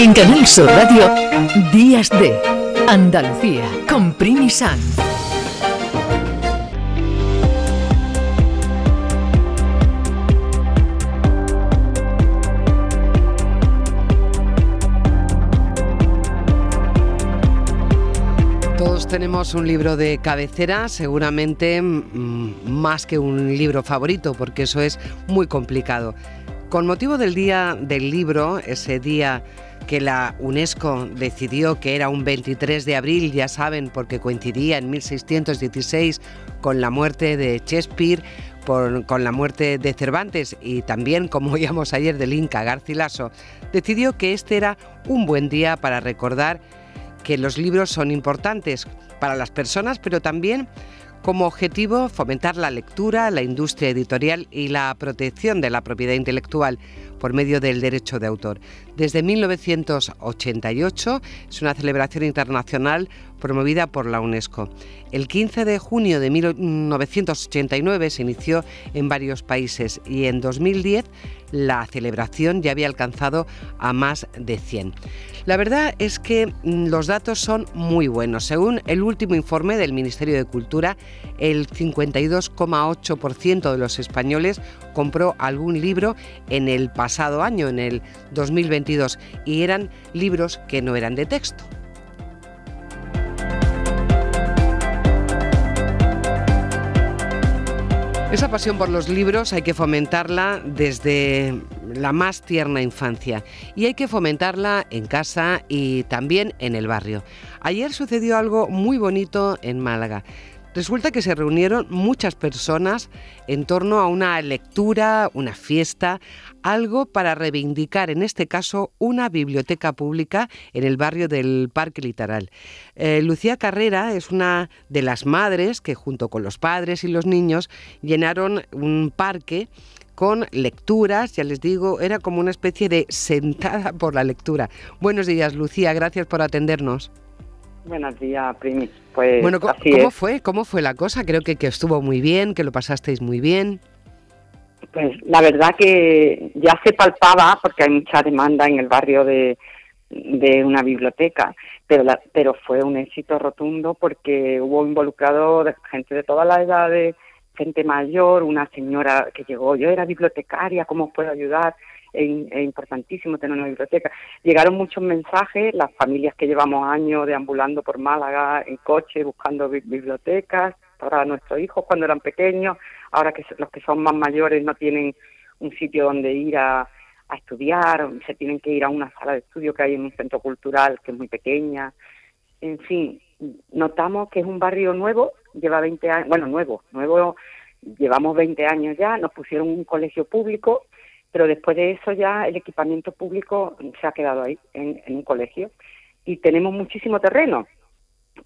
En Canal Sur Radio, Días de Andalucía, con Primi Sanz. Todos tenemos un libro de cabecera, seguramente mm, más que un libro favorito, porque eso es muy complicado. Con motivo del Día del Libro, ese día que la UNESCO decidió que era un 23 de abril, ya saben, porque coincidía en 1616 con la muerte de Shakespeare, con la muerte de Cervantes y también, como oíamos ayer, del Inca Garcilaso, decidió que este era un buen día para recordar que los libros son importantes para las personas, pero también como objetivo fomentar la lectura, la industria editorial y la protección de la propiedad intelectual por medio del derecho de autor. Desde 1988 es una celebración internacional promovida por la UNESCO. El 15 de junio de 1989 se inició en varios países y en 2010 la celebración ya había alcanzado a más de 100. La verdad es que mm, los datos son muy buenos. Según el último informe del Ministerio de Cultura, el 52,8% de los españoles compró algún libro en el pasado año, en el 2022, y eran libros que no eran de texto. Esa pasión por los libros hay que fomentarla desde la más tierna infancia y hay que fomentarla en casa y también en el barrio. Ayer sucedió algo muy bonito en Málaga. Resulta que se reunieron muchas personas en torno a una lectura, una fiesta, algo para reivindicar, en este caso, una biblioteca pública en el barrio del Parque Litoral. Eh, Lucía Carrera es una de las madres que junto con los padres y los niños llenaron un parque con lecturas, ya les digo, era como una especie de sentada por la lectura. Buenos días, Lucía, gracias por atendernos. Buenos días, Primi. Pues bueno, ¿cómo, fue? ¿Cómo fue la cosa? Creo que, que estuvo muy bien, que lo pasasteis muy bien. Pues la verdad que ya se palpaba, porque hay mucha demanda en el barrio de, de una biblioteca, pero, pero fue un éxito rotundo porque hubo involucrado gente de todas las edades, gente mayor, una señora que llegó, yo era bibliotecaria, ¿cómo puedo ayudar? Es, importantísimo tener una biblioteca. Llegaron muchos mensajes, las familias que llevamos años deambulando por Málaga en coche buscando bibliotecas para nuestros hijos cuando eran pequeños, ahora que los que son más mayores no tienen un sitio donde ir a, a estudiar, se tienen que ir a una sala de estudio que hay en un centro cultural que es muy pequeña. En fin, notamos que es un barrio nuevo, lleva 20 años, bueno, nuevo, nuevo, llevamos 20 años ya, nos pusieron un colegio público pero después de eso ya el equipamiento público se ha quedado ahí, en, un colegio. Y tenemos muchísimo terreno,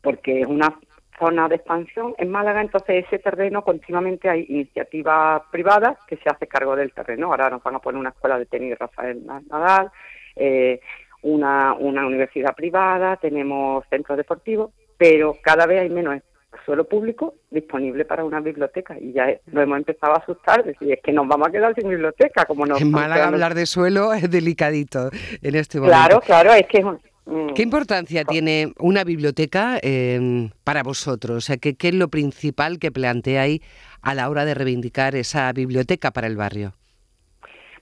porque es una zona de expansión en Málaga, entonces ese terreno continuamente hay iniciativas privadas que se hace cargo del terreno. Ahora nos van a poner una escuela de tenis Rafael Nadal, eh, una, una universidad privada, tenemos centros deportivos, pero cada vez hay menos suelo público disponible para una biblioteca y ya lo hemos empezado a asustar, decir, es que nos vamos a quedar sin biblioteca, como nos... En Málaga hablar de suelo es delicadito en este momento. Claro, claro, es que... Mm. ¿Qué importancia tiene una biblioteca em, para vosotros? O sea, ¿qué, ¿qué es lo principal que planteáis a la hora de reivindicar esa biblioteca para el barrio?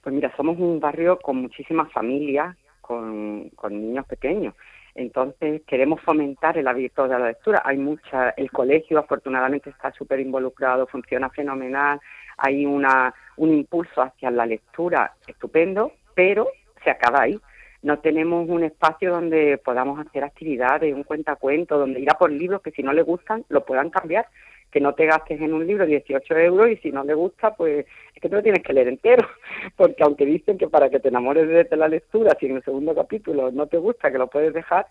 Pues mira, somos un barrio con muchísimas familias, con, con niños pequeños. Entonces queremos fomentar el hábito de la lectura. Hay mucha, el colegio afortunadamente está súper involucrado, funciona fenomenal, hay una, un impulso hacia la lectura estupendo, pero se acaba ahí. No tenemos un espacio donde podamos hacer actividades, un cuentacuento, donde ir a por libros que si no le gustan lo puedan cambiar que no te gastes en un libro 18 euros y si no le gusta, pues es que tú lo tienes que leer entero, porque aunque dicen que para que te enamores de la lectura, si en el segundo capítulo no te gusta, que lo puedes dejar,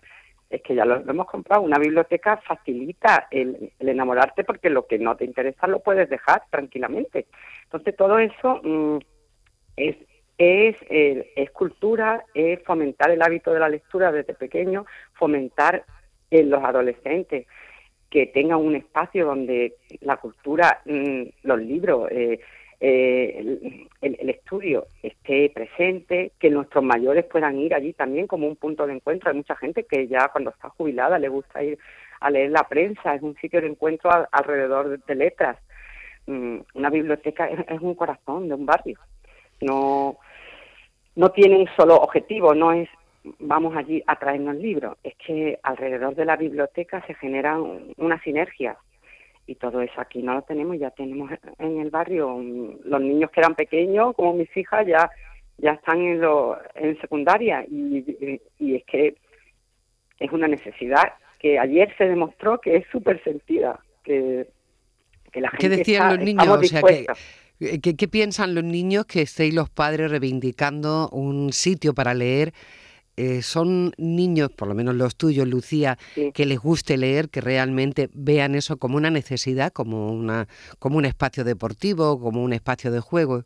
es que ya lo, hemos comprado. Una biblioteca facilita el, enamorarte porque lo que no te interesa lo puedes dejar tranquilamente. Entonces todo eso mm, es es, eh, es cultura, es fomentar el hábito de la lectura desde pequeño, fomentar en los adolescentes que tenga un espacio donde la cultura, mm, los libros, eh, eh, el, estudio esté presente, que nuestros mayores puedan ir allí también como un punto de encuentro. Hay mucha gente que ya cuando está jubilada le gusta ir a leer la prensa, es un sitio de encuentro alrededor de, letras. Mm, una biblioteca es, un corazón de un barrio. No, no tiene un solo objetivo, no es vamos allí a traernos libros, es que alrededor de la biblioteca se generan una sinergia. Y todo eso aquí no lo tenemos, ya tenemos en el barrio los niños que eran pequeños, como mis hijas, ya ya están en, lo, en secundaria. Y, y es que es una necesidad que ayer se demostró que es súper sentida, que, que la gente ¿Qué decían los niños? O sea, ¿qué, ¿qué, piensan los niños que estéis los padres reivindicando un sitio para leer eh, son niños, por lo menos los tuyos, Lucía, que les guste leer, que realmente vean eso como una necesidad, como, una, como un espacio deportivo, como un espacio de juego.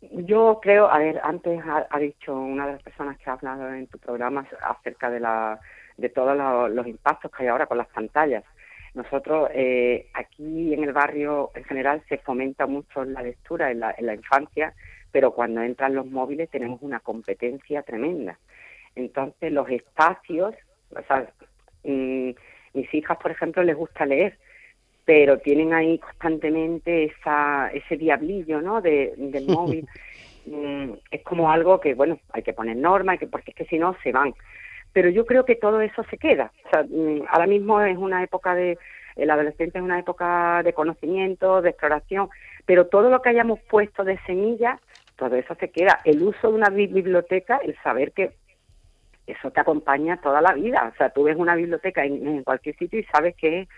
Yo creo, a ver, antes ha, dicho una de las personas que ha hablado en tu programa acerca de, la, de todos los, impactos que hay ahora con las pantallas. Nosotros eh, aquí en el barrio en general se fomenta mucho la lectura en la, en la infancia, pero cuando entran los móviles tenemos una competencia tremenda. Entonces, los espacios, o sea, mm, mis hijas, por ejemplo, les gusta leer, pero tienen ahí constantemente esa, ese diablillo, ¿no? De, del móvil. Mm, es como algo que, bueno, hay que poner normas, porque es que si no se van. Pero yo creo que todo eso se queda. O sea, mm, ahora mismo es una época de, el adolescente es una época de conocimiento, de exploración, pero todo lo que hayamos puesto de semilla, todo eso se queda. El uso de una biblioteca, el saber que eso te acompaña toda la vida. O sea, tú ves una biblioteca en, cualquier sitio y sabes que es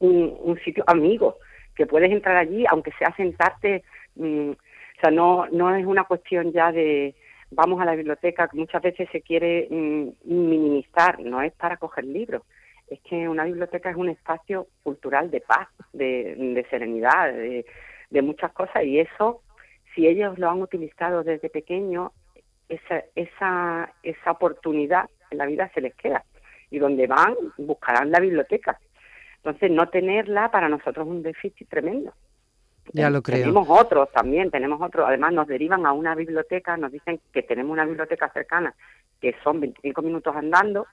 un, sitio amigo, que puedes entrar allí, aunque sea sentarte. Mm, o sea, no, no es una cuestión ya de vamos a la biblioteca, que muchas veces se quiere mm, minimizar, no es para coger libros. Es que una biblioteca es un espacio cultural de paz, de, serenidad, de, de muchas cosas y eso, si ellos lo han utilizado desde pequeño, esa, esa, esa oportunidad en la vida se les queda. Y donde van, buscarán la biblioteca. Entonces, no tenerla para nosotros es un déficit tremendo. Ya lo creo. Tenemos otros también, tenemos otros. Además, nos derivan a una biblioteca, nos dicen que tenemos una biblioteca cercana, que son 25 minutos andando,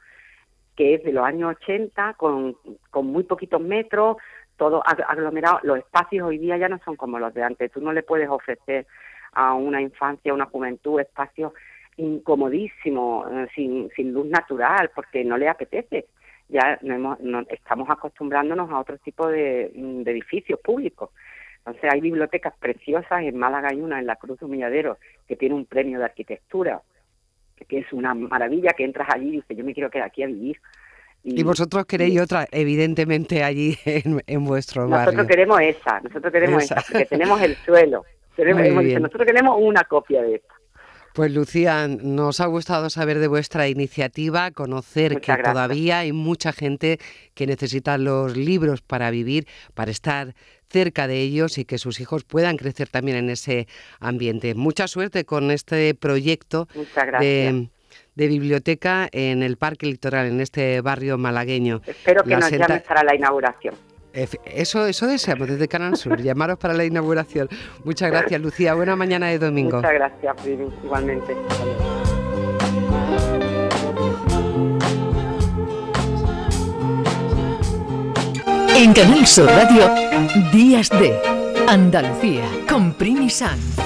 que es de los años 80, con, con muy poquitos metros, todo aglomerado. Los espacios hoy día ya no son como los de antes. Tú no le puedes ofrecer a una infancia, a una juventud, espacios incomodísimos, eh, sin, sin luz natural, porque no le apetece. Ya no estamos acostumbrándonos a otro tipo de, de edificios públicos. Entonces hay bibliotecas preciosas, en Málaga hay una en la Cruz de Humilladero que tiene un premio de arquitectura, que es una maravilla, que entras allí y dices, yo me quiero quedar aquí a vivir. Y, vosotros queréis otra, evidentemente, allí en, en vuestro barrio. Nosotros queremos esa, nosotros queremos esa, porque tenemos el suelo, nosotros tenemos una copia de esta. Pues Lucía, nos ha gustado saber de vuestra iniciativa, conocer que todavía hay mucha gente que necesita los libros para vivir, para estar cerca de ellos y que sus hijos puedan crecer también en ese ambiente. Mucha suerte con este proyecto de, biblioteca en el Parque Litoral, en este barrio malagueño. Espero que nos llames para la inauguración. Eso, eso deseamos desde Canal Sur, llamaros para la inauguración. Muchas gracias, Lucía. Buena mañana de domingo. Muchas gracias, igualmente. En Canal Sur Radio, Días de Andalucía, con Primi Sanz.